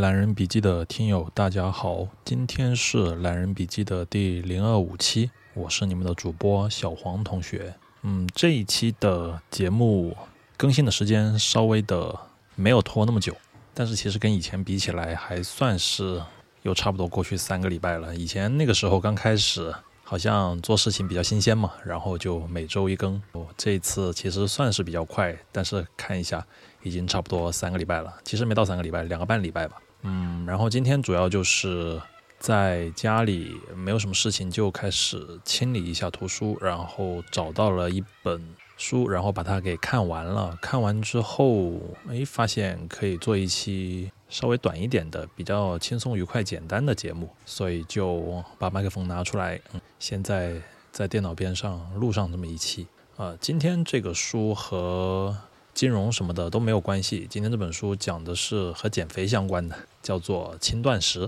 懒人笔记的听友，大家好，今天是懒人笔记的第零二五期，我是你们的主播小黄同学。嗯，这一期的节目更新的时间稍微的没有拖那么久，但是其实跟以前比起来，还算是又差不多过去三个礼拜了。以前那个时候刚开始，好像做事情比较新鲜嘛，然后就每周一更。我这一次其实算是比较快，但是看一下。已经差不多三个礼拜了，其实没到三个礼拜，两个半礼拜吧。嗯，然后今天主要就是在家里没有什么事情，就开始清理一下图书，然后找到了一本书，然后把它给看完了。看完之后，哎，发现可以做一期稍微短一点的、比较轻松、愉快、简单的节目，所以就把麦克风拿出来，嗯，现在在电脑边上录上这么一期。呃，今天这个书和。金融什么的都没有关系。今天这本书讲的是和减肥相关的，叫做《轻断食》。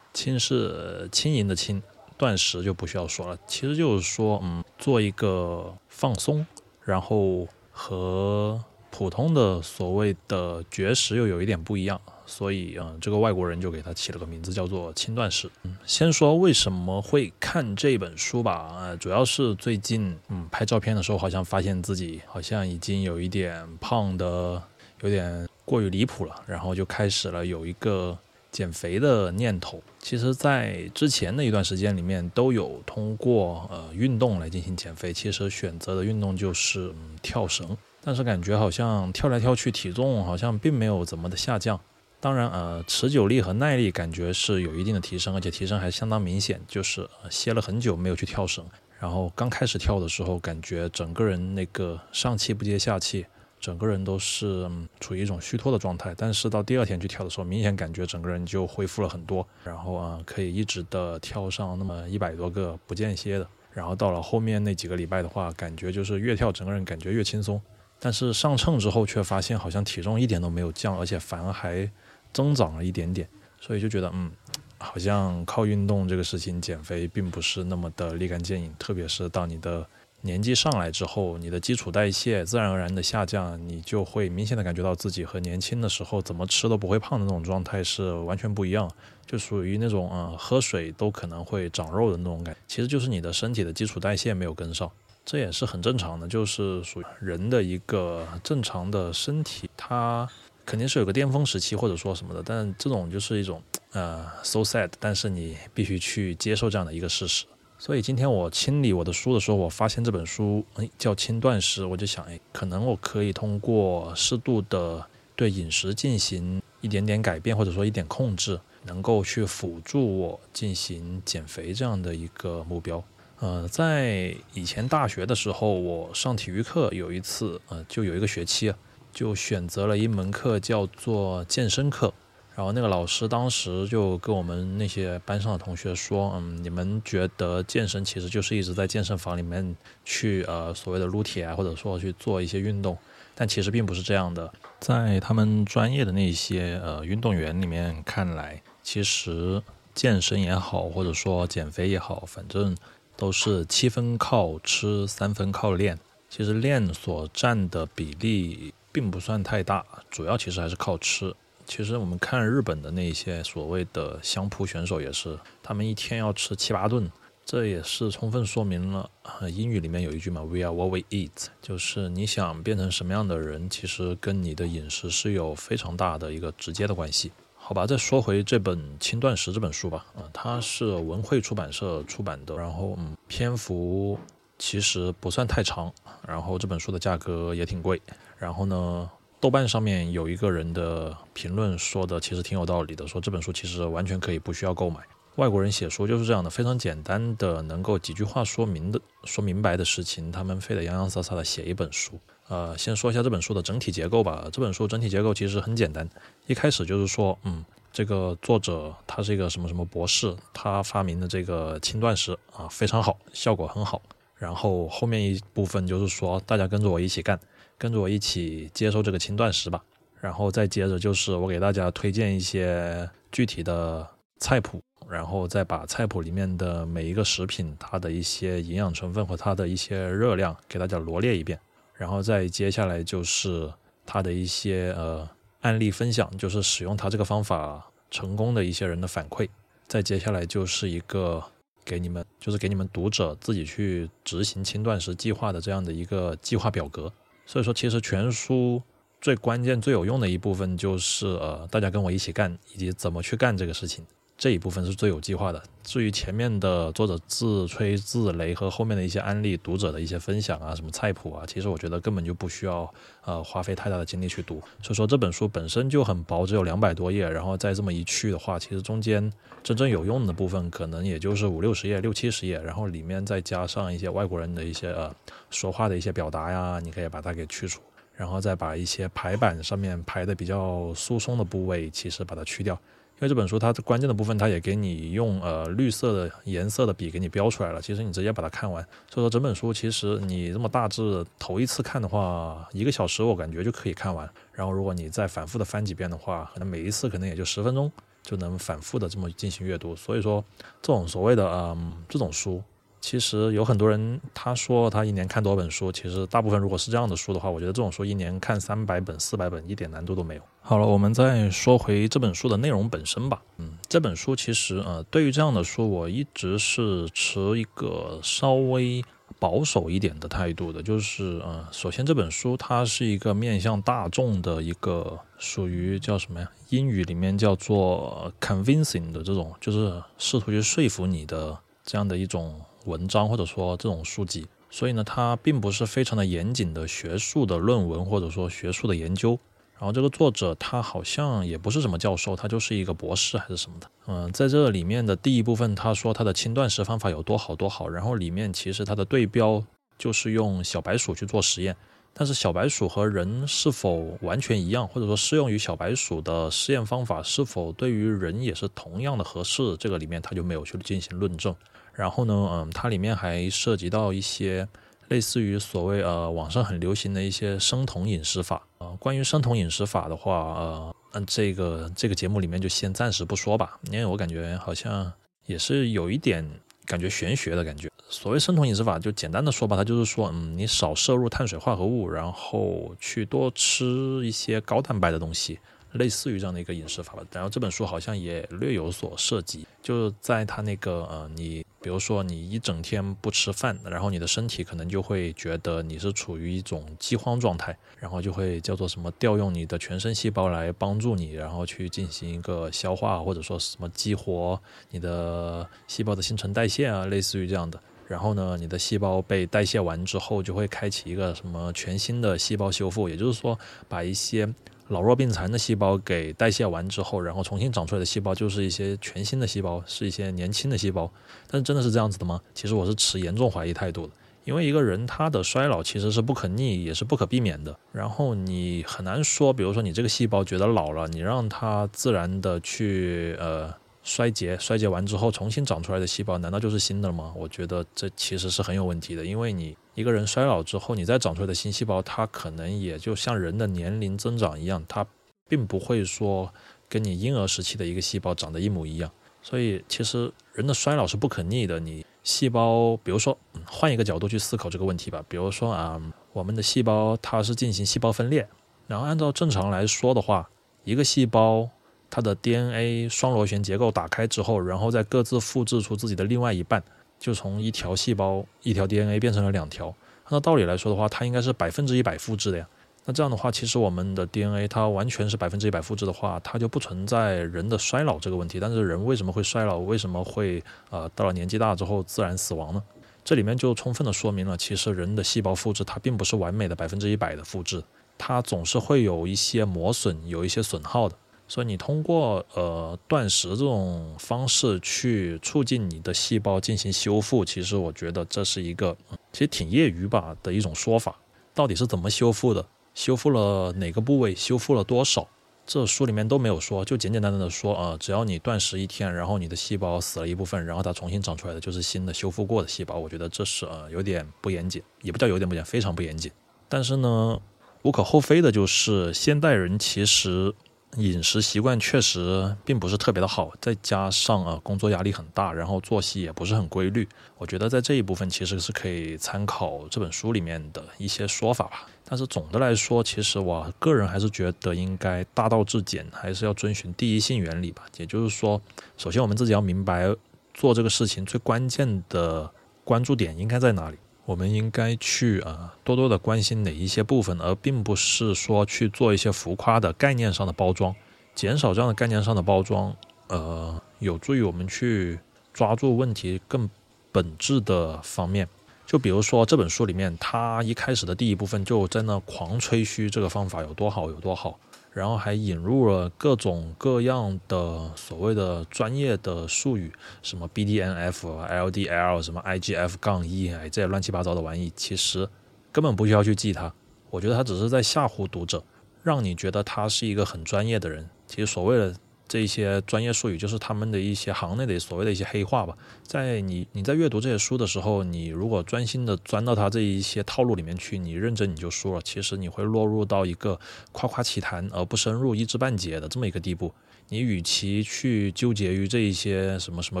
轻是轻盈的轻，断食就不需要说了。其实就是说，嗯，做一个放松，然后和普通的所谓的绝食又有一点不一样。所以，嗯，这个外国人就给他起了个名字，叫做轻断食。嗯，先说为什么会看这本书吧。呃，主要是最近，嗯，拍照片的时候，好像发现自己好像已经有一点胖的，有点过于离谱了，然后就开始了有一个减肥的念头。其实，在之前的一段时间里面，都有通过呃运动来进行减肥。其实选择的运动就是嗯跳绳，但是感觉好像跳来跳去，体重好像并没有怎么的下降。当然，呃，持久力和耐力感觉是有一定的提升，而且提升还相当明显。就是歇了很久没有去跳绳，然后刚开始跳的时候，感觉整个人那个上气不接下气，整个人都是处于一种虚脱的状态。但是到第二天去跳的时候，明显感觉整个人就恢复了很多，然后啊，可以一直的跳上那么一百多个不间歇的。然后到了后面那几个礼拜的话，感觉就是越跳整个人感觉越轻松。但是上秤之后却发现好像体重一点都没有降，而且反而还。增长了一点点，所以就觉得，嗯，好像靠运动这个事情减肥并不是那么的立竿见影，特别是到你的年纪上来之后，你的基础代谢自然而然的下降，你就会明显的感觉到自己和年轻的时候怎么吃都不会胖的那种状态是完全不一样，就属于那种，嗯，喝水都可能会长肉的那种感觉，其实就是你的身体的基础代谢没有跟上，这也是很正常的，就是属于人的一个正常的身体，它。肯定是有个巅峰时期，或者说什么的，但这种就是一种呃，so sad。但是你必须去接受这样的一个事实。所以今天我清理我的书的时候，我发现这本书叫轻断食，我就想哎，可能我可以通过适度的对饮食进行一点点改变，或者说一点控制，能够去辅助我进行减肥这样的一个目标。呃，在以前大学的时候，我上体育课有一次，呃，就有一个学期。就选择了一门课叫做健身课，然后那个老师当时就跟我们那些班上的同学说，嗯，你们觉得健身其实就是一直在健身房里面去呃所谓的撸铁啊，或者说去做一些运动，但其实并不是这样的，在他们专业的那些呃运动员里面看来，其实健身也好，或者说减肥也好，反正都是七分靠吃，三分靠练，其实练所占的比例。并不算太大，主要其实还是靠吃。其实我们看日本的那些所谓的相扑选手也是，他们一天要吃七八顿，这也是充分说明了英语里面有一句嘛，“We are what we eat”，就是你想变成什么样的人，其实跟你的饮食是有非常大的一个直接的关系。好吧，再说回这本《轻断食》这本书吧，啊，它是文汇出版社出版的，然后嗯，篇幅其实不算太长，然后这本书的价格也挺贵。然后呢，豆瓣上面有一个人的评论说的其实挺有道理的，说这本书其实完全可以不需要购买。外国人写书就是这样的，非常简单的，能够几句话说明的、说明白的事情，他们非得洋洋洒洒的写一本书。呃，先说一下这本书的整体结构吧。这本书整体结构其实很简单，一开始就是说，嗯，这个作者他是一个什么什么博士，他发明的这个轻断食啊非常好，效果很好。然后后面一部分就是说，大家跟着我一起干。跟着我一起接受这个轻断食吧，然后再接着就是我给大家推荐一些具体的菜谱，然后再把菜谱里面的每一个食品它的一些营养成分和它的一些热量给大家罗列一遍，然后再接下来就是它的一些呃案例分享，就是使用他这个方法成功的一些人的反馈。再接下来就是一个给你们，就是给你们读者自己去执行轻断食计划的这样的一个计划表格。所以说，其实全书最关键、最有用的一部分就是呃，大家跟我一起干，以及怎么去干这个事情。这一部分是最有计划的。至于前面的作者自吹自擂和后面的一些案例、读者的一些分享啊、什么菜谱啊，其实我觉得根本就不需要呃花费太大的精力去读。所以说这本书本身就很薄，只有两百多页，然后再这么一去的话，其实中间真正有用的部分可能也就是五六十页、六七十页，然后里面再加上一些外国人的一些呃说话的一些表达呀，你可以把它给去除，然后再把一些排版上面排的比较疏松的部位，其实把它去掉。因为这本书它关键的部分，它也给你用呃绿色的颜色的笔给你标出来了。其实你直接把它看完。所以说整本书其实你这么大致头一次看的话，一个小时我感觉就可以看完。然后如果你再反复的翻几遍的话，可能每一次可能也就十分钟就能反复的这么进行阅读。所以说这种所谓的嗯这种书。其实有很多人，他说他一年看多少本书。其实大部分如果是这样的书的话，我觉得这种书一年看三百本、四百本一点难度都没有。好了，我们再说回这本书的内容本身吧。嗯，这本书其实呃，对于这样的书，我一直是持一个稍微保守一点的态度的。就是呃，首先这本书它是一个面向大众的一个属于叫什么呀？英语里面叫做 convincing 的这种，就是试图去说服你的这样的一种。文章或者说这种书籍，所以呢，它并不是非常的严谨的学术的论文或者说学术的研究。然后这个作者他好像也不是什么教授，他就是一个博士还是什么的。嗯，在这里面的第一部分，他说他的轻断食方法有多好多好。然后里面其实他的对标就是用小白鼠去做实验，但是小白鼠和人是否完全一样，或者说适用于小白鼠的试验方法是否对于人也是同样的合适，这个里面他就没有去进行论证。然后呢，嗯，它里面还涉及到一些类似于所谓呃网上很流行的一些生酮饮食法啊。关于生酮饮食法的话，呃，嗯，这个这个节目里面就先暂时不说吧，因为我感觉好像也是有一点感觉玄学的感觉。所谓生酮饮食法，就简单的说吧，它就是说，嗯，你少摄入碳水化合物，然后去多吃一些高蛋白的东西。类似于这样的一个饮食法吧，然后这本书好像也略有所涉及，就在他那个呃，你比如说你一整天不吃饭，然后你的身体可能就会觉得你是处于一种饥荒状态，然后就会叫做什么调用你的全身细胞来帮助你，然后去进行一个消化或者说什么激活你的细胞的新陈代谢啊，类似于这样的。然后呢，你的细胞被代谢完之后，就会开启一个什么全新的细胞修复，也就是说把一些。老弱病残的细胞给代谢完之后，然后重新长出来的细胞就是一些全新的细胞，是一些年轻的细胞。但是真的是这样子的吗？其实我是持严重怀疑态度的，因为一个人他的衰老其实是不可逆，也是不可避免的。然后你很难说，比如说你这个细胞觉得老了，你让它自然的去呃。衰竭，衰竭完之后重新长出来的细胞，难道就是新的吗？我觉得这其实是很有问题的，因为你一个人衰老之后，你再长出来的新细胞，它可能也就像人的年龄增长一样，它并不会说跟你婴儿时期的一个细胞长得一模一样。所以其实人的衰老是不可逆的。你细胞，比如说换一个角度去思考这个问题吧，比如说啊，我们的细胞它是进行细胞分裂，然后按照正常来说的话，一个细胞。它的 DNA 双螺旋结构打开之后，然后再各自复制出自己的另外一半，就从一条细胞、一条 DNA 变成了两条。按照道理来说的话，它应该是百分之一百复制的呀。那这样的话，其实我们的 DNA 它完全是百分之一百复制的话，它就不存在人的衰老这个问题。但是人为什么会衰老？为什么会呃到了年纪大之后自然死亡呢？这里面就充分的说明了，其实人的细胞复制它并不是完美的百分之一百的复制，它总是会有一些磨损，有一些损耗的。所以你通过呃断食这种方式去促进你的细胞进行修复，其实我觉得这是一个其实挺业余吧的一种说法。到底是怎么修复的？修复了哪个部位？修复了多少？这书里面都没有说，就简简单单的说啊，只要你断食一天，然后你的细胞死了一部分，然后它重新长出来的就是新的修复过的细胞。我觉得这是呃有点不严谨，也不叫有点不严，非常不严谨。但是呢，无可厚非的就是现代人其实。饮食习惯确实并不是特别的好，再加上啊工作压力很大，然后作息也不是很规律。我觉得在这一部分其实是可以参考这本书里面的一些说法吧。但是总的来说，其实我个人还是觉得应该大道至简，还是要遵循第一性原理吧。也就是说，首先我们自己要明白做这个事情最关键的关注点应该在哪里，我们应该去啊多多的关心哪一些部分，而并不是说去做一些浮夸的概念上的包装，减少这样的概念上的包装，呃，有助于我们去抓住问题更本质的方面。就比如说这本书里面，他一开始的第一部分就在那狂吹嘘这个方法有多好有多好，然后还引入了各种各样的所谓的专业的术语，什么 BDNF、LDL、什么 IGF 杠 E，，哎，这些乱七八糟的玩意，其实根本不需要去记它。我觉得他只是在吓唬读者，让你觉得他是一个很专业的人。其实所谓的。这一些专业术语就是他们的一些行内的所谓的一些黑话吧。在你你在阅读这些书的时候，你如果专心的钻到他这一些套路里面去，你认真你就输了。其实你会落入到一个夸夸其谈而不深入、一知半解的这么一个地步。你与其去纠结于这一些什么什么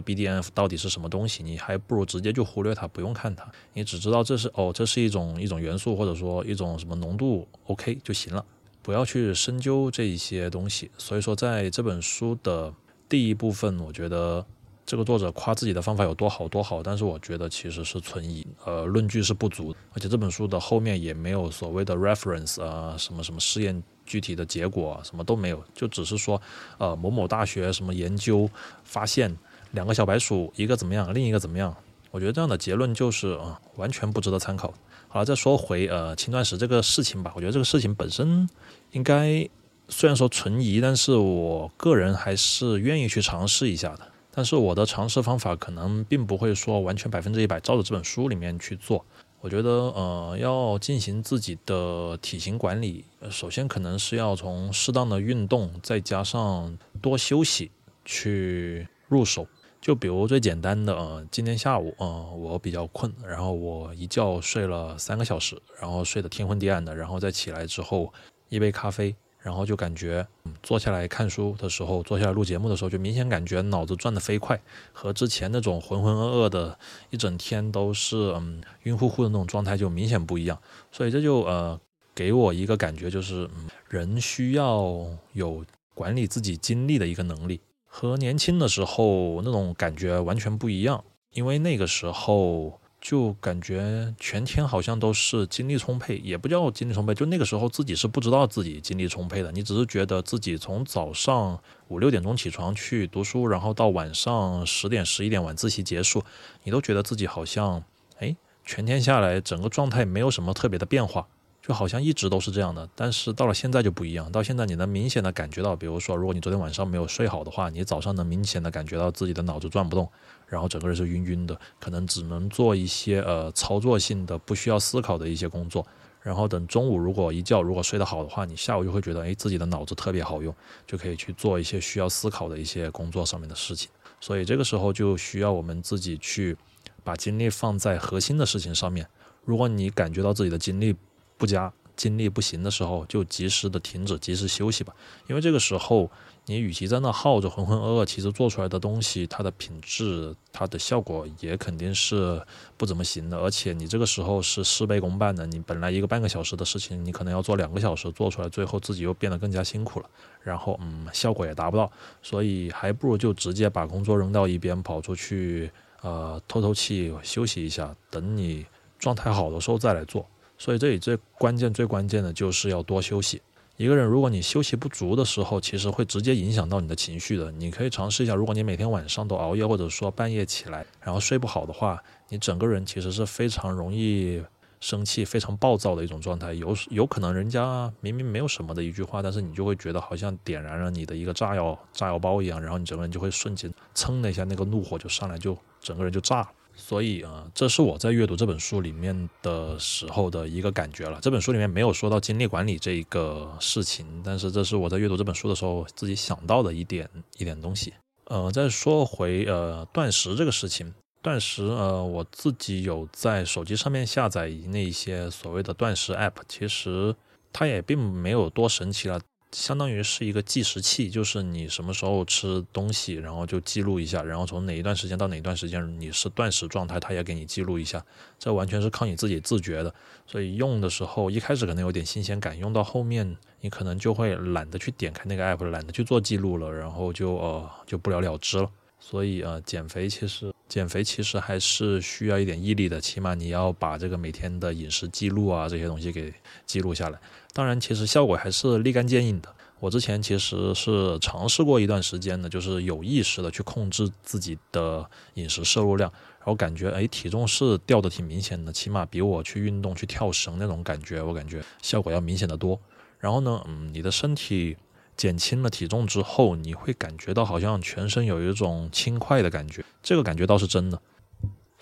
BDNF 到底是什么东西，你还不如直接就忽略它，不用看它。你只知道这是哦，这是一种一种元素，或者说一种什么浓度，OK 就行了。不要去深究这一些东西，所以说在这本书的第一部分，我觉得这个作者夸自己的方法有多好多好，但是我觉得其实是存疑，呃，论据是不足，而且这本书的后面也没有所谓的 reference 啊，什么什么试验具体的结果什么都没有，就只是说，呃，某某大学什么研究发现两个小白鼠一个怎么样，另一个怎么样，我觉得这样的结论就是啊，完全不值得参考。好了，再说回呃轻断食这个事情吧。我觉得这个事情本身应该虽然说存疑，但是我个人还是愿意去尝试一下的。但是我的尝试方法可能并不会说完全百分之一百照着这本书里面去做。我觉得呃要进行自己的体型管理，首先可能是要从适当的运动，再加上多休息去入手。就比如最简单的，呃，今天下午，呃，我比较困，然后我一觉睡了三个小时，然后睡得天昏地暗的，然后再起来之后，一杯咖啡，然后就感觉，嗯，坐下来看书的时候，坐下来录节目的时候，就明显感觉脑子转得飞快，和之前那种浑浑噩噩的，一整天都是，嗯，晕乎乎的那种状态就明显不一样。所以这就，呃，给我一个感觉，就是，嗯，人需要有管理自己精力的一个能力。和年轻的时候那种感觉完全不一样，因为那个时候就感觉全天好像都是精力充沛，也不叫精力充沛，就那个时候自己是不知道自己精力充沛的，你只是觉得自己从早上五六点钟起床去读书，然后到晚上十点十一点晚自习结束，你都觉得自己好像，哎，全天下来整个状态没有什么特别的变化。就好像一直都是这样的，但是到了现在就不一样。到现在你能明显的感觉到，比如说，如果你昨天晚上没有睡好的话，你早上能明显的感觉到自己的脑子转不动，然后整个人是晕晕的，可能只能做一些呃操作性的、不需要思考的一些工作。然后等中午如果一觉如果睡得好的话，你下午就会觉得，哎，自己的脑子特别好用，就可以去做一些需要思考的一些工作上面的事情。所以这个时候就需要我们自己去把精力放在核心的事情上面。如果你感觉到自己的精力，不佳，精力不行的时候，就及时的停止，及时休息吧。因为这个时候，你与其在那耗着浑浑噩噩，其实做出来的东西，它的品质、它的效果也肯定是不怎么行的。而且你这个时候是事倍功半的，你本来一个半个小时的事情，你可能要做两个小时，做出来最后自己又变得更加辛苦了，然后嗯，效果也达不到。所以还不如就直接把工作扔到一边，跑出去呃透透气，休息一下，等你状态好的时候再来做。所以这里最关键、最关键的就是要多休息。一个人如果你休息不足的时候，其实会直接影响到你的情绪的。你可以尝试一下，如果你每天晚上都熬夜，或者说半夜起来，然后睡不好的话，你整个人其实是非常容易生气、非常暴躁的一种状态。有有可能人家明明没有什么的一句话，但是你就会觉得好像点燃了你的一个炸药、炸药包一样，然后你整个人就会瞬间蹭的一下，那个怒火就上来，就整个人就炸了。所以啊，这是我在阅读这本书里面的时候的一个感觉了。这本书里面没有说到精力管理这一个事情，但是这是我在阅读这本书的时候自己想到的一点一点东西。呃，再说回呃断食这个事情，断食呃我自己有在手机上面下载那些所谓的断食 app，其实它也并没有多神奇了。相当于是一个计时器，就是你什么时候吃东西，然后就记录一下，然后从哪一段时间到哪一段时间你是断食状态，它也给你记录一下。这完全是靠你自己自觉的，所以用的时候一开始可能有点新鲜感，用到后面你可能就会懒得去点开那个 app，懒得去做记录了，然后就呃就不了了之了。所以呃，减肥其实减肥其实还是需要一点毅力的，起码你要把这个每天的饮食记录啊这些东西给记录下来。当然，其实效果还是立竿见影的。我之前其实是尝试过一段时间的，就是有意识的去控制自己的饮食摄入量，然后感觉哎体重是掉的挺明显的，起码比我去运动去跳绳那种感觉，我感觉效果要明显的多。然后呢，嗯，你的身体减轻了体重之后，你会感觉到好像全身有一种轻快的感觉，这个感觉倒是真的。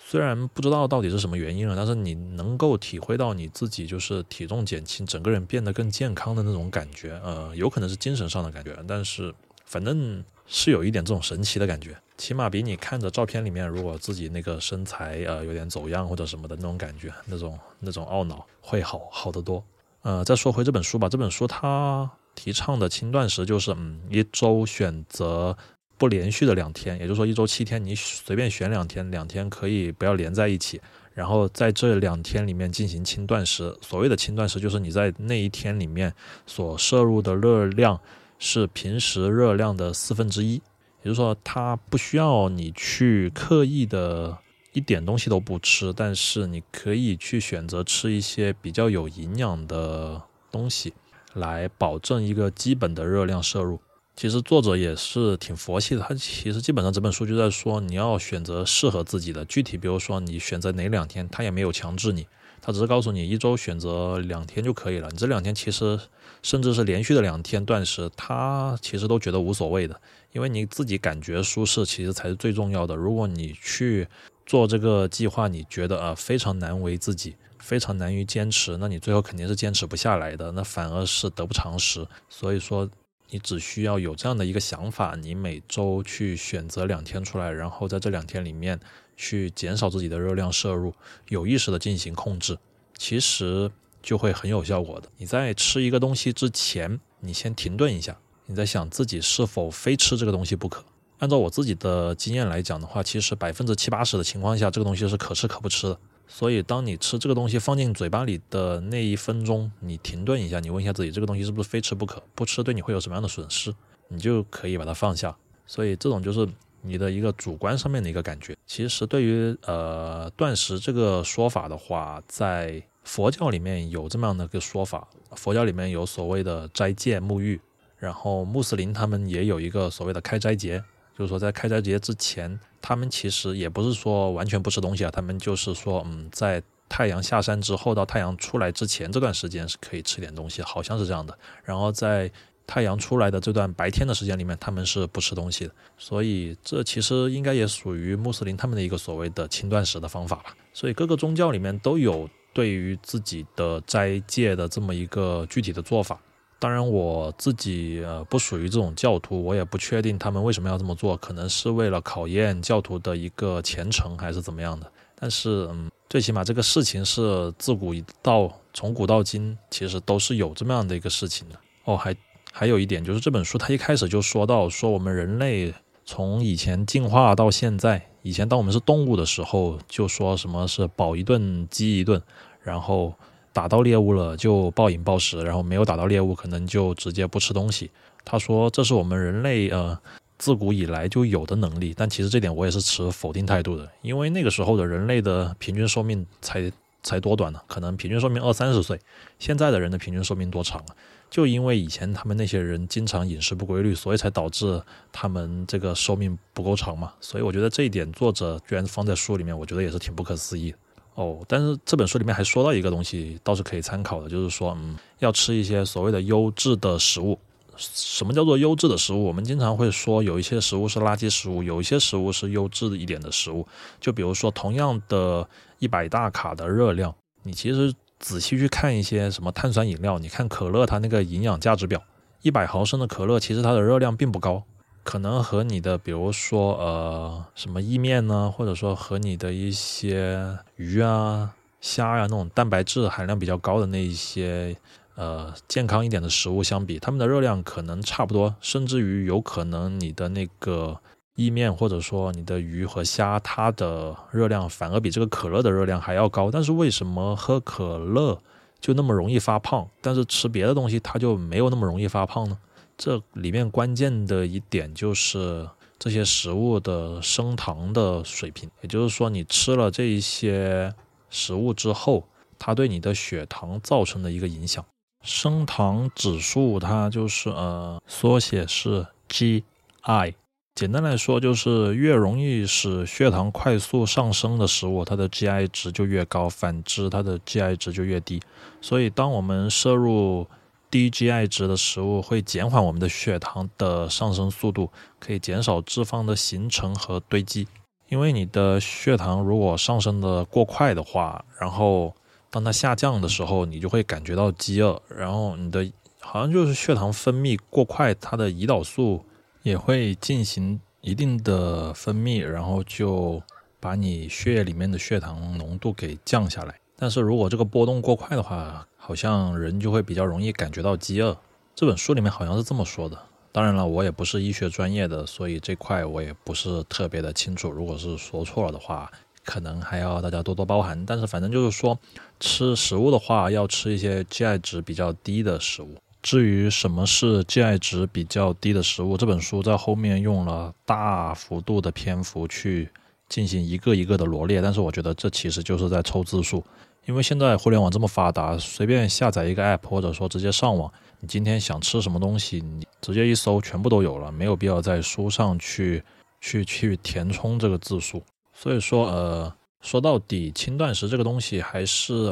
虽然不知道到底是什么原因了，但是你能够体会到你自己就是体重减轻，整个人变得更健康的那种感觉，呃，有可能是精神上的感觉，但是反正是有一点这种神奇的感觉，起码比你看着照片里面如果自己那个身材呃有点走样或者什么的那种感觉，那种那种懊恼会好好得多。呃，再说回这本书吧，这本书它提倡的轻断食就是嗯一周选择。不连续的两天，也就是说一周七天，你随便选两天，两天可以不要连在一起，然后在这两天里面进行轻断食。所谓的轻断食，就是你在那一天里面所摄入的热量是平时热量的四分之一，也就是说它不需要你去刻意的一点东西都不吃，但是你可以去选择吃一些比较有营养的东西，来保证一个基本的热量摄入。其实作者也是挺佛系的，他其实基本上这本书就在说你要选择适合自己的。具体比如说你选择哪两天，他也没有强制你，他只是告诉你一周选择两天就可以了。你这两天其实甚至是连续的两天断食，他其实都觉得无所谓的，因为你自己感觉舒适其实才是最重要的。如果你去做这个计划，你觉得啊非常难为自己，非常难于坚持，那你最后肯定是坚持不下来的，那反而是得不偿失。所以说。你只需要有这样的一个想法，你每周去选择两天出来，然后在这两天里面去减少自己的热量摄入，有意识的进行控制，其实就会很有效果的。你在吃一个东西之前，你先停顿一下，你在想自己是否非吃这个东西不可。按照我自己的经验来讲的话，其实百分之七八十的情况下，这个东西是可吃可不吃的。所以，当你吃这个东西放进嘴巴里的那一分钟，你停顿一下，你问一下自己，这个东西是不是非吃不可？不吃对你会有什么样的损失？你就可以把它放下。所以，这种就是你的一个主观上面的一个感觉。其实，对于呃断食这个说法的话，在佛教里面有这么样的一个说法。佛教里面有所谓的斋戒沐浴，然后穆斯林他们也有一个所谓的开斋节。就是说，在开斋节之前，他们其实也不是说完全不吃东西啊，他们就是说，嗯，在太阳下山之后到太阳出来之前这段时间是可以吃点东西，好像是这样的。然后在太阳出来的这段白天的时间里面，他们是不吃东西的。所以这其实应该也属于穆斯林他们的一个所谓的轻断食的方法吧。所以各个宗教里面都有对于自己的斋戒的这么一个具体的做法。当然，我自己呃不属于这种教徒，我也不确定他们为什么要这么做，可能是为了考验教徒的一个虔诚，还是怎么样的。但是，嗯，最起码这个事情是自古到从古到今，其实都是有这么样的一个事情的。哦，还还有一点就是这本书它一开始就说到，说我们人类从以前进化到现在，以前当我们是动物的时候，就说什么是饱一顿饥一顿，然后。打到猎物了就暴饮暴食，然后没有打到猎物可能就直接不吃东西。他说这是我们人类呃自古以来就有的能力，但其实这点我也是持否定态度的，因为那个时候的人类的平均寿命才才多短呢，可能平均寿命二三十岁，现在的人的平均寿命多长啊？就因为以前他们那些人经常饮食不规律，所以才导致他们这个寿命不够长嘛。所以我觉得这一点作者居然放在书里面，我觉得也是挺不可思议。哦，但是这本书里面还说到一个东西，倒是可以参考的，就是说，嗯，要吃一些所谓的优质的食物。什么叫做优质的食物？我们经常会说，有一些食物是垃圾食物，有一些食物是优质一点的食物。就比如说，同样的一百大卡的热量，你其实仔细去看一些什么碳酸饮料，你看可乐它那个营养价值表，一百毫升的可乐，其实它的热量并不高。可能和你的，比如说呃什么意面呢，或者说和你的一些鱼啊、虾呀那种蛋白质含量比较高的那一些呃健康一点的食物相比，它们的热量可能差不多，甚至于有可能你的那个意面或者说你的鱼和虾，它的热量反而比这个可乐的热量还要高。但是为什么喝可乐就那么容易发胖，但是吃别的东西它就没有那么容易发胖呢？这里面关键的一点就是这些食物的升糖的水平，也就是说你吃了这一些食物之后。它对你的血糖造成的一个影响，升糖指数它就是呃缩写是 GI，简单来说就是越容易使血糖快速上升的食物，它的 GI 值就越高，反之它的 GI 值就越低。所以当我们摄入低 GI 值的食物，会减缓我们的血糖的上升速度，可以减少脂肪的形成和堆积。因为你的血糖如果上升的过快的话，然后当它下降的时候，你就会感觉到饥饿，然后你的好像就是血糖分泌过快，它的胰岛素也会进行一定的分泌，然后就把你血液里面的血糖浓度给降下来。但是如果这个波动过快的话，好像人就会比较容易感觉到饥饿。这本书里面好像是这么说的。当然了，我也不是医学专业的，所以这块我也不是特别的清楚。如果是说错了的话，可能还要大家多多包涵，但是反正就是说，吃食物的话，要吃一些 GI 值比较低的食物。至于什么是 GI 值比较低的食物，这本书在后面用了大幅度的篇幅去进行一个一个的罗列，但是我觉得这其实就是在凑字数，因为现在互联网这么发达，随便下载一个 app，或者说直接上网，你今天想吃什么东西，你直接一搜，全部都有了，没有必要在书上去去去填充这个字数。所以说，呃，说到底，轻断食这个东西还是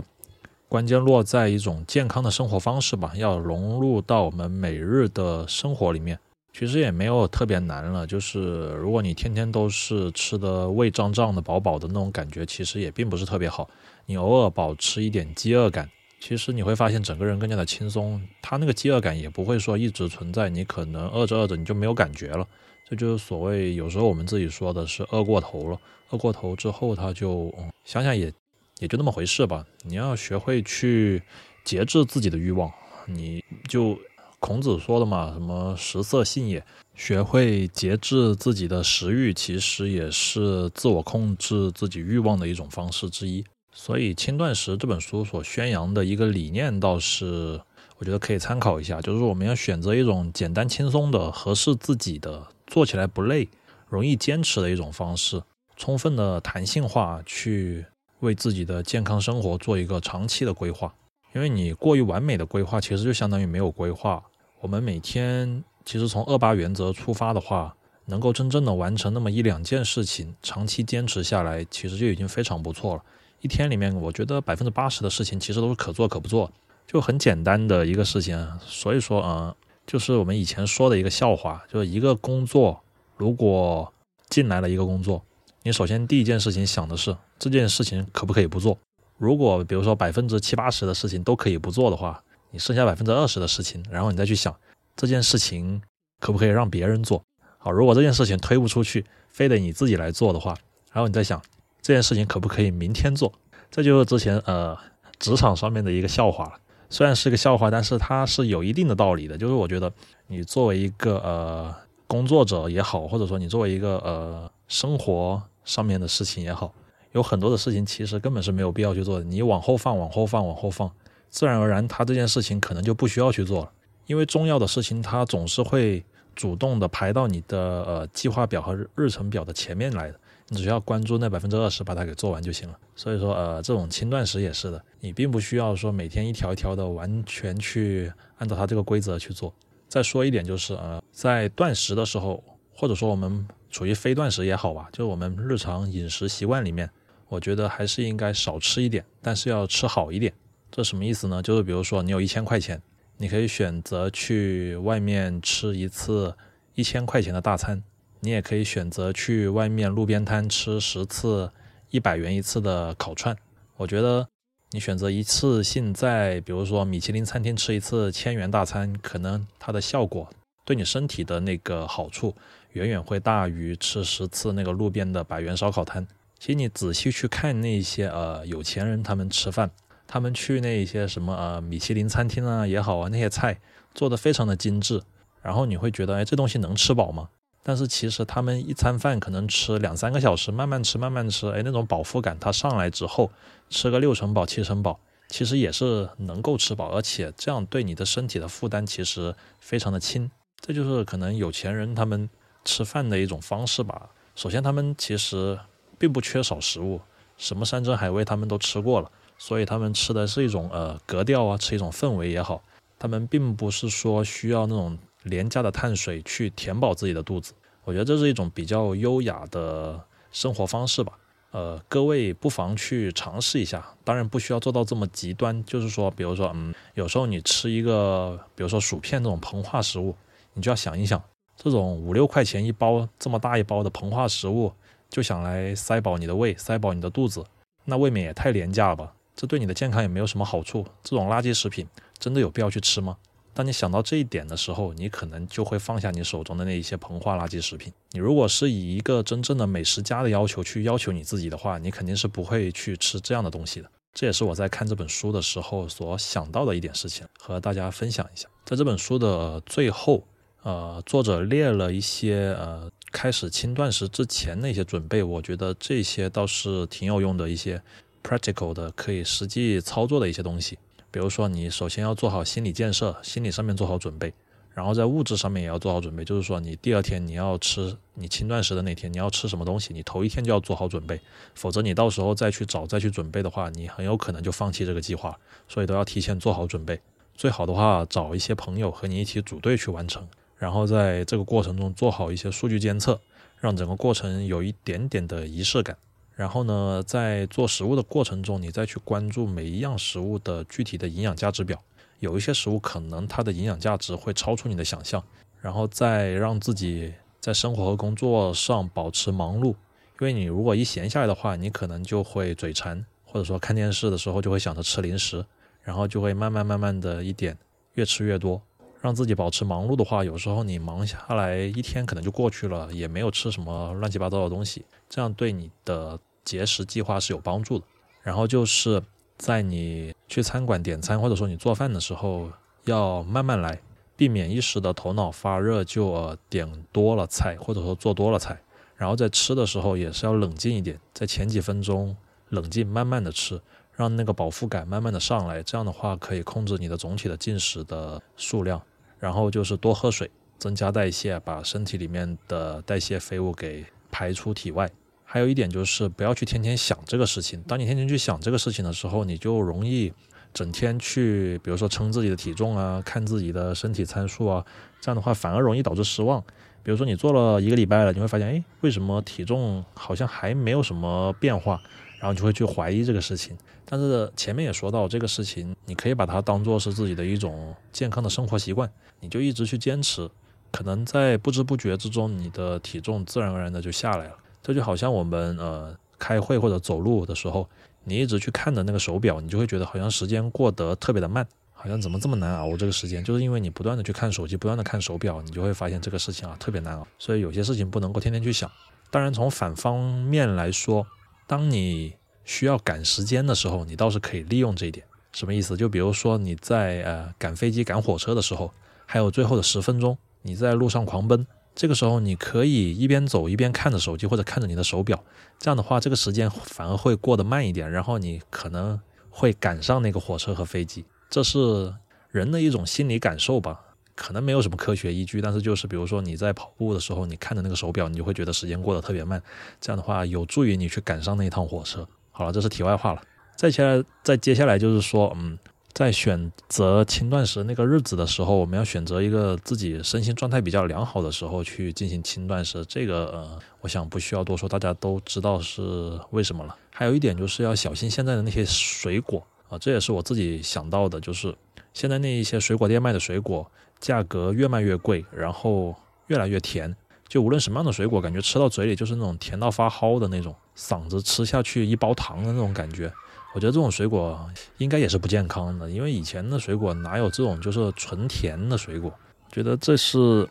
关键落在一种健康的生活方式吧，要融入到我们每日的生活里面。其实也没有特别难了，就是如果你天天都是吃的胃胀胀的、饱饱的那种感觉，其实也并不是特别好。你偶尔保持一点饥饿感，其实你会发现整个人更加的轻松。他那个饥饿感也不会说一直存在，你可能饿着饿着你就没有感觉了。这就是所谓有时候我们自己说的是饿过头了。饿过头之后，他就想想也也就那么回事吧。你要学会去节制自己的欲望。你就孔子说的嘛，什么食色性也。学会节制自己的食欲，其实也是自我控制自己欲望的一种方式之一。所以《轻断食》这本书所宣扬的一个理念，倒是我觉得可以参考一下，就是我们要选择一种简单轻松的、合适自己的、做起来不累、容易坚持的一种方式。充分的弹性化去为自己的健康生活做一个长期的规划，因为你过于完美的规划，其实就相当于没有规划。我们每天其实从二八原则出发的话，能够真正的完成那么一两件事情，长期坚持下来，其实就已经非常不错了。一天里面，我觉得百分之八十的事情其实都是可做可不做，就很简单的一个事情。所以说，嗯，就是我们以前说的一个笑话，就是一个工作如果进来了一个工作。你首先第一件事情想的是这件事情可不可以不做？如果比如说百分之七八十的事情都可以不做的话，你剩下百分之二十的事情，然后你再去想这件事情可不可以让别人做？好，如果这件事情推不出去，非得你自己来做的话，然后你再想这件事情可不可以明天做？这就是之前呃职场上面的一个笑话了。虽然是个笑话，但是它是有一定的道理的。就是我觉得你作为一个呃工作者也好，或者说你作为一个呃生活。上面的事情也好，有很多的事情其实根本是没有必要去做的。你往后放，往后放，往后放，自然而然，他这件事情可能就不需要去做了。因为重要的事情，它总是会主动的排到你的呃计划表和日程表的前面来的。你只要关注那百分之二十，把它给做完就行了。所以说，呃，这种轻断食也是的，你并不需要说每天一条一条的完全去按照它这个规则去做。再说一点就是，呃，在断食的时候，或者说我们。处于非断食也好吧，就是我们日常饮食习惯里面，我觉得还是应该少吃一点，但是要吃好一点。这什么意思呢？就是比如说你有一千块钱，你可以选择去外面吃一次一千块钱的大餐，你也可以选择去外面路边摊吃十次一百元一次的烤串。我觉得你选择一次性在比如说米其林餐厅吃一次千元大餐，可能它的效果对你身体的那个好处。远远会大于吃十次那个路边的百元烧烤摊。其实你仔细去看那些呃有钱人他们吃饭，他们去那些什么呃米其林餐厅啊也好啊，那些菜做的非常的精致，然后你会觉得哎这东西能吃饱吗？但是其实他们一餐饭可能吃两三个小时，慢慢吃慢慢吃，哎那种饱腹感它上来之后，吃个六成饱七成饱，其实也是能够吃饱，而且这样对你的身体的负担其实非常的轻。这就是可能有钱人他们吃饭的一种方式吧。首先他们其实并不缺少食物，什么山珍海味他们都吃过了。所以他们吃的是一种呃格调啊，吃一种氛围也好，他们并不是说需要那种廉价的碳水去填饱自己的肚子。我觉得这是一种比较优雅的生活方式吧。呃，各位不妨去尝试一下，当然不需要做到这么极端。就是说，比如说，嗯，有时候你吃一个，比如说薯片这种膨化食物，你就要想一想，这种五六块钱一包这么大一包的膨化食物，就想来塞饱你的胃，塞饱你的肚子，那未免也太廉价了吧。这对你的健康也没有什么好处。这种垃圾食品真的有必要去吃吗？当你想到这一点的时候，你可能就会放下你手中的那一些膨化垃圾食品。你如果是以一个真正的美食家的要求去要求你自己的话，你肯定是不会去吃这样的东西的。这也是我在看这本书的时候所想到的一点事情，和大家分享一下。在这本书的最后，呃，作者列了一些呃开始轻断食之前那些准备，我觉得这些倒是挺有用的一些。practical 的可以实际操作的一些东西，比如说你首先要做好心理建设，心理上面做好准备，然后在物质上面也要做好准备。就是说你第二天你要吃你轻断食的那天你要吃什么东西，你头一天就要做好准备，否则你到时候再去找再去准备的话，你很有可能就放弃这个计划。所以都要提前做好准备，最好的话找一些朋友和你一起组队去完成，然后在这个过程中做好一些数据监测，让整个过程有一点点的仪式感。然后呢，在做食物的过程中，你再去关注每一样食物的具体的营养价值表。有一些食物可能它的营养价值会超出你的想象。然后再让自己在生活和工作上保持忙碌，因为你如果一闲下来的话，你可能就会嘴馋，或者说看电视的时候就会想着吃零食，然后就会慢慢慢慢的一点越吃越多。让自己保持忙碌的话，有时候你忙下来一天可能就过去了，也没有吃什么乱七八糟的东西，这样对你的。节食计划是有帮助的，然后就是在你去餐馆点餐或者说你做饭的时候，要慢慢来，避免一时的头脑发热就呃点多了菜或者说做多了菜，然后在吃的时候也是要冷静一点，在前几分钟冷静慢慢的吃，让那个饱腹感慢慢的上来，这样的话可以控制你的总体的进食的数量，然后就是多喝水，增加代谢，把身体里面的代谢废物给排出体外。还有一点就是不要去天天想这个事情。当你天天去想这个事情的时候，你就容易整天去，比如说称自己的体重啊，看自己的身体参数啊，这样的话反而容易导致失望。比如说你做了一个礼拜了，你会发现，哎，为什么体重好像还没有什么变化？然后你就会去怀疑这个事情。但是前面也说到，这个事情你可以把它当做是自己的一种健康的生活习惯，你就一直去坚持，可能在不知不觉之中，你的体重自然而然的就下来了。这就好像我们呃开会或者走路的时候，你一直去看的那个手表，你就会觉得好像时间过得特别的慢，好像怎么这么难熬这个时间，就是因为你不断的去看手机，不断的看手表，你就会发现这个事情啊特别难熬。所以有些事情不能够天天去想。当然从反方面来说，当你需要赶时间的时候，你倒是可以利用这一点。什么意思？就比如说你在呃赶飞机、赶火车的时候，还有最后的十分钟，你在路上狂奔。这个时候，你可以一边走一边看着手机或者看着你的手表，这样的话，这个时间反而会过得慢一点，然后你可能会赶上那个火车和飞机。这是人的一种心理感受吧，可能没有什么科学依据，但是就是比如说你在跑步的时候，你看着那个手表，你就会觉得时间过得特别慢，这样的话有助于你去赶上那一趟火车。好了，这是题外话了。再接下来，再接下来就是说，嗯。在选择轻断食那个日子的时候，我们要选择一个自己身心状态比较良好的时候去进行轻断食。这个呃，我想不需要多说，大家都知道是为什么了。还有一点就是要小心现在的那些水果啊，这也是我自己想到的，就是现在那一些水果店卖的水果价格越卖越贵，然后越来越甜。就无论什么样的水果，感觉吃到嘴里就是那种甜到发齁的那种，嗓子吃下去一包糖的那种感觉。我觉得这种水果应该也是不健康的，因为以前的水果哪有这种就是纯甜的水果？觉得这是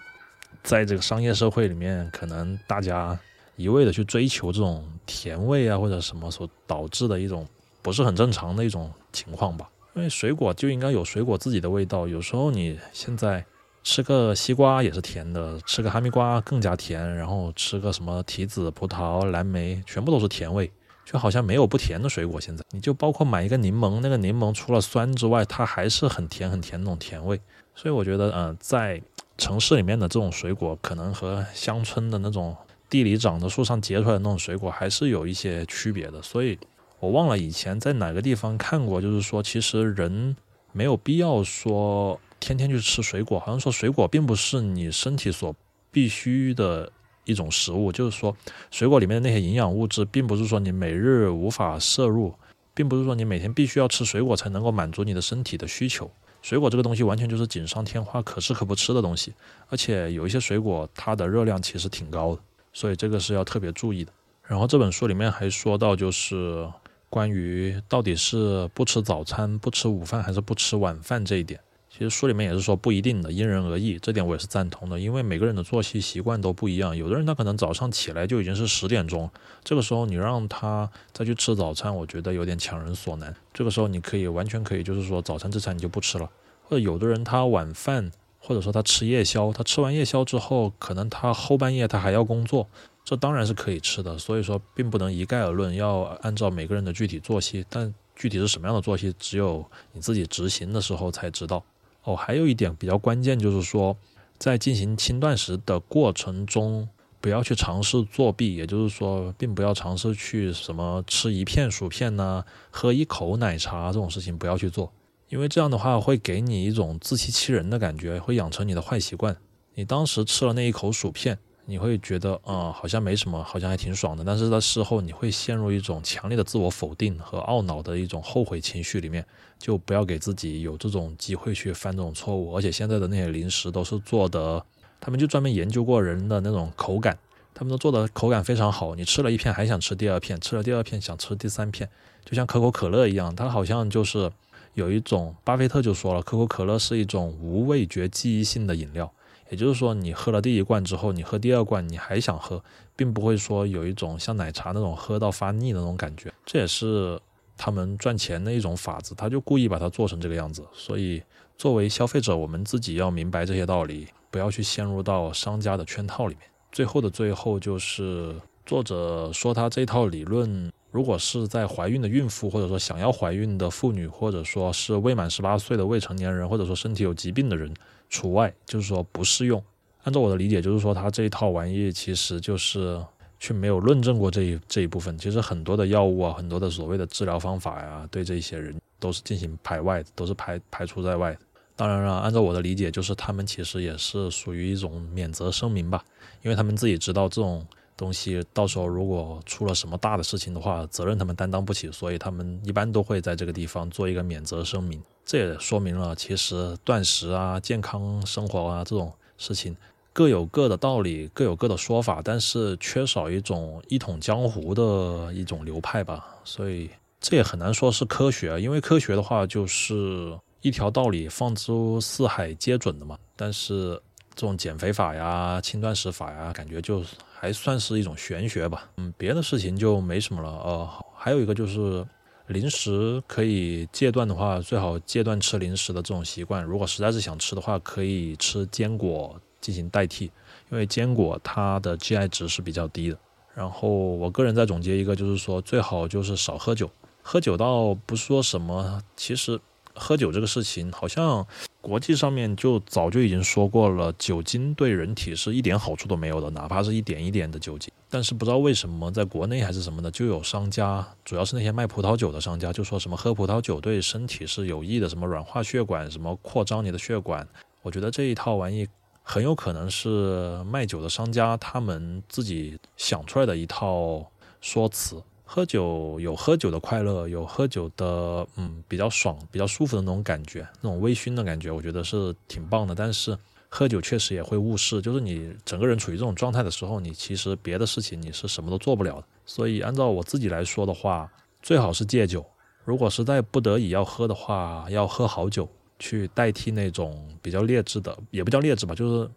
在这个商业社会里面，可能大家一味的去追求这种甜味啊或者什么所导致的一种不是很正常的一种情况吧。因为水果就应该有水果自己的味道，有时候你现在吃个西瓜也是甜的，吃个哈密瓜更加甜，然后吃个什么提子、葡萄、蓝莓，全部都是甜味，就好像没有不甜的水果。现在你就包括买一个柠檬，那个柠檬除了酸之外，它还是很甜很甜那种甜味。所以我觉得，嗯，在城市里面的这种水果，可能和乡村的那种地里长的树上结出来的那种水果，还是有一些区别的。所以。我忘了以前在哪个地方看过，就是说，其实人没有必要说天天去吃水果，好像说水果并不是你身体所必须的一种食物，就是说，水果里面的那些营养物质，并不是说你每日无法摄入，并不是说你每天必须要吃水果才能够满足你的身体的需求。水果这个东西完全就是锦上添花，可吃可不吃的东西，而且有一些水果它的热量其实挺高的，所以这个是要特别注意的。然后这本书里面还说到，就是。关于到底是不吃早餐、不吃午饭还是不吃晚饭这一点，其实书里面也是说不一定的，因人而异。这点我也是赞同的，因为每个人的作息习惯都不一样。有的人他可能早上起来就已经是十点钟，这个时候你让他再去吃早餐，我觉得有点强人所难。这个时候你可以完全可以，就是说早餐这餐你就不吃了。或者有的人他晚饭，或者说他吃夜宵，他吃完夜宵之后，可能他后半夜他还要工作。这当然是可以吃的，所以说并不能一概而论，要按照每个人的具体作息。但具体是什么样的作息，只有你自己执行的时候才知道。哦，还有一点比较关键，就是说在进行轻断食的过程中，不要去尝试作弊，也就是说，并不要尝试去什么吃一片薯片呢，喝一口奶茶这种事情不要去做，因为这样的话会给你一种自欺欺人的感觉，会养成你的坏习惯。你当时吃了那一口薯片。你会觉得啊，好像没什么，好像还挺爽的。但是在事后，你会陷入一种强烈的自我否定和懊恼的一种后悔情绪里面。就不要给自己有这种机会去犯这种错误。而且现在的那些零食都是做的，他们就专门研究过人的那种口感，他们都做的口感非常好。你吃了一片还想吃第二片，吃了第二片想吃第三片，就像可口可乐一样，它好像就是有一种，巴菲特就说了，可口可乐是一种无味觉记忆性的饮料。也就是说，你喝了第一罐之后，你喝第二罐，你还想喝，并不会说有一种像奶茶那种喝到发腻的那种感觉。这也是他们赚钱的一种法子，他就故意把它做成这个样子。所以，作为消费者，我们自己要明白这些道理，不要去陷入到商家的圈套里面。最后的最后，就是作者说他这套理论，如果是在怀孕的孕妇，或者说想要怀孕的妇女，或者说是未满十八岁的未成年人，或者说身体有疾病的人。除外，就是说不适用。按照我的理解，就是说他这一套玩意其实就是却没有论证过这一这一部分。其实很多的药物啊，很多的所谓的治疗方法呀，对这些人都是进行排外，都是排排除在外的。当然了，按照我的理解，就是他们其实也是属于一种免责声明吧，因为他们自己知道这种东西到时候如果出了什么大的事情的话，责任他们担当不起，所以他们一般都会在这个地方做一个免责声明。这也说明了，其实断食啊、健康生活啊这种事情各有各的道理，各有各的说法，但是缺少一种一统江湖的一种流派吧。所以这也很难说是科学，因为科学的话就是一条道理放诸四海皆准的嘛。但是这种减肥法呀、轻断食法呀，感觉就还算是一种玄学吧。嗯，别的事情就没什么了。呃，还有一个就是。零食可以戒断的话，最好戒断吃零食的这种习惯。如果实在是想吃的话，可以吃坚果进行代替，因为坚果它的 GI 值是比较低的。然后我个人再总结一个，就是说最好就是少喝酒。喝酒倒不说什么，其实。喝酒这个事情，好像国际上面就早就已经说过了，酒精对人体是一点好处都没有的，哪怕是一点一点的酒精。但是不知道为什么，在国内还是什么的，就有商家，主要是那些卖葡萄酒的商家，就说什么喝葡萄酒对身体是有益的，什么软化血管，什么扩张你的血管。我觉得这一套玩意很有可能是卖酒的商家他们自己想出来的一套说辞。喝酒有喝酒的快乐，有喝酒的嗯比较爽、比较舒服的那种感觉，那种微醺的感觉，我觉得是挺棒的。但是喝酒确实也会误事，就是你整个人处于这种状态的时候，你其实别的事情你是什么都做不了。所以按照我自己来说的话，最好是戒酒。如果实在不得已要喝的话，要喝好酒去代替那种比较劣质的，也不叫劣质吧，就是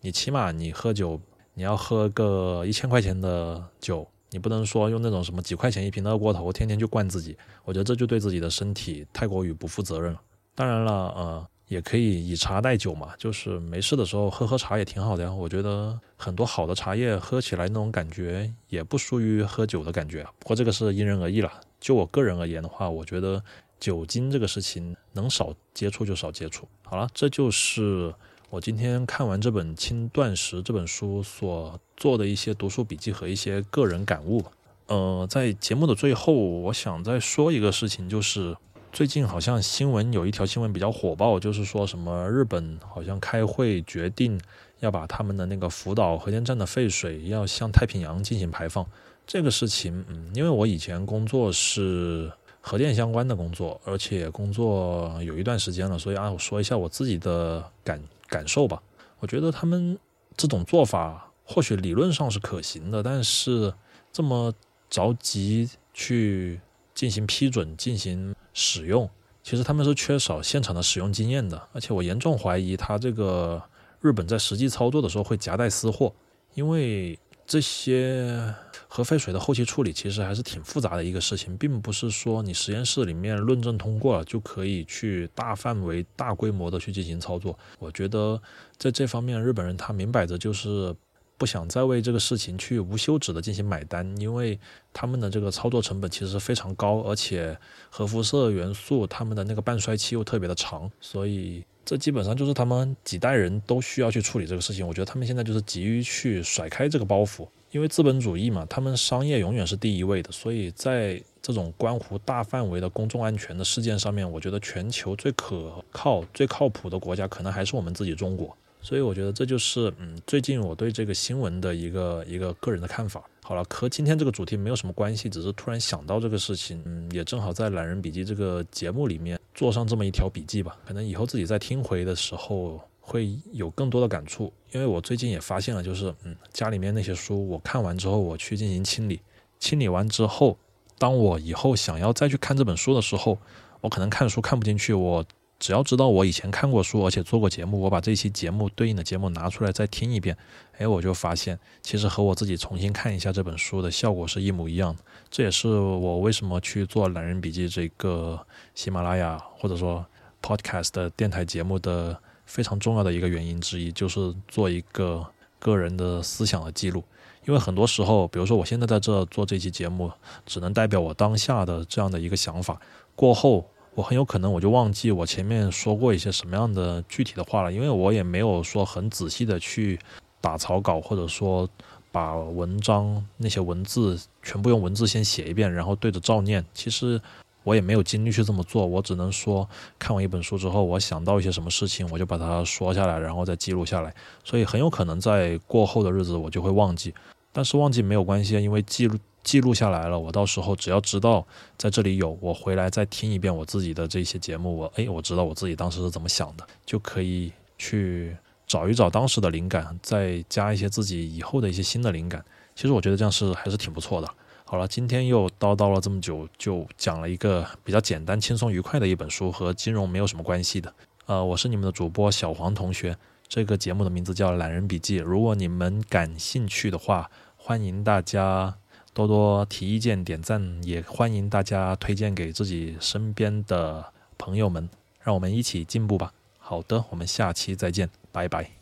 你起码你喝酒，你要喝个一千块钱的酒。你不能说用那种什么几块钱一瓶的二锅头，天天就灌自己，我觉得这就对自己的身体太过于不负责任了。当然了，呃，也可以以茶代酒嘛，就是没事的时候喝喝茶也挺好的呀。我觉得很多好的茶叶喝起来那种感觉也不输于喝酒的感觉。不过这个是因人而异了。就我个人而言的话，我觉得酒精这个事情能少接触就少接触。好了，这就是我今天看完这本《轻断食》这本书所做的一些读书笔记和一些个人感悟。呃，在节目的最后，我想再说一个事情，就是。最近好像新闻有一条新闻比较火爆，就是说什么日本好像开会决定要把他们的那个福岛核电站的废水要向太平洋进行排放。这个事情，嗯，因为我以前工作是核电相关的工作，而且工作有一段时间了，所以啊，我说一下我自己的感感受吧。我觉得他们这种做法或许理论上是可行的，但是这么着急去。进行批准、进行使用，其实他们是缺少现场的使用经验的，而且我严重怀疑他这个日本在实际操作的时候会夹带私货，因为这些核废水的后期处理其实还是挺复杂的一个事情，并不是说你实验室里面论证通过了就可以去大范围、大规模的去进行操作。我觉得在这方面，日本人他明摆着就是。不想再为这个事情去无休止的进行买单，因为他们的这个操作成本其实非常高，而且核辐射元素他们的那个半衰期又特别的长，所以这基本上就是他们几代人都需要去处理这个事情。我觉得他们现在就是急于去甩开这个包袱，因为资本主义嘛，他们商业永远是第一位的，所以在这种关乎大范围的公众安全的事件上面，我觉得全球最可靠、最靠谱的国家可能还是我们自己中国。所以我觉得这就是嗯，最近我对这个新闻的一个一个个人的看法。好了，和今天这个主题没有什么关系，只是突然想到这个事情，嗯，也正好在懒人笔记这个节目里面做上这么一条笔记吧。可能以后自己在听回的时候会有更多的感触，因为我最近也发现了，就是嗯，家里面那些书我看完之后，我去进行清理，清理完之后，当我以后想要再去看这本书的时候，我可能看书看不进去，我。只要知道我以前看过书，而且做过节目，我把这期节目对应的节目拿出来再听一遍，哎，我就发现其实和我自己重新看一下这本书的效果是一模一样的。这也是我为什么去做懒人笔记这个喜马拉雅或者说 Podcast 电台节目的非常重要的一个原因之一，就是做一个个人的思想的记录。因为很多时候，比如说我现在在这做这期节目，只能代表我当下的这样的一个想法，过后。我很有可能我就忘记我前面说过一些什么样的具体的话了，因为我也没有说很仔细的去打草稿，或者说把文章那些文字全部用文字先写一遍，然后对着照念。其实我也没有精力去这么做，我只能说看完一本书之后，我想到一些什么事情，我就把它说下来，然后再记录下来。所以很有可能在过后的日子我就会忘记，但是忘记没有关系，因为记录。记录下来了，我到时候只要知道在这里有，我回来再听一遍我自己的这些节目，我哎，我知道我自己当时是怎么想的，就可以去找一找当时的灵感，再加一些自己以后的一些新的灵感。其实我觉得这样是还是挺不错的。好了，今天又叨叨了这么久，就讲了一个比较简单、轻松、愉快的一本书，和金融没有什么关系的。呃，我是你们的主播小黄同学，这个节目的名字叫《懒人笔记》。如果你们感兴趣的话，欢迎大家。多多提意见、点赞，也欢迎大家推荐给自己身边的朋友们，让我们一起进步吧。好的，我们下期再见，拜拜。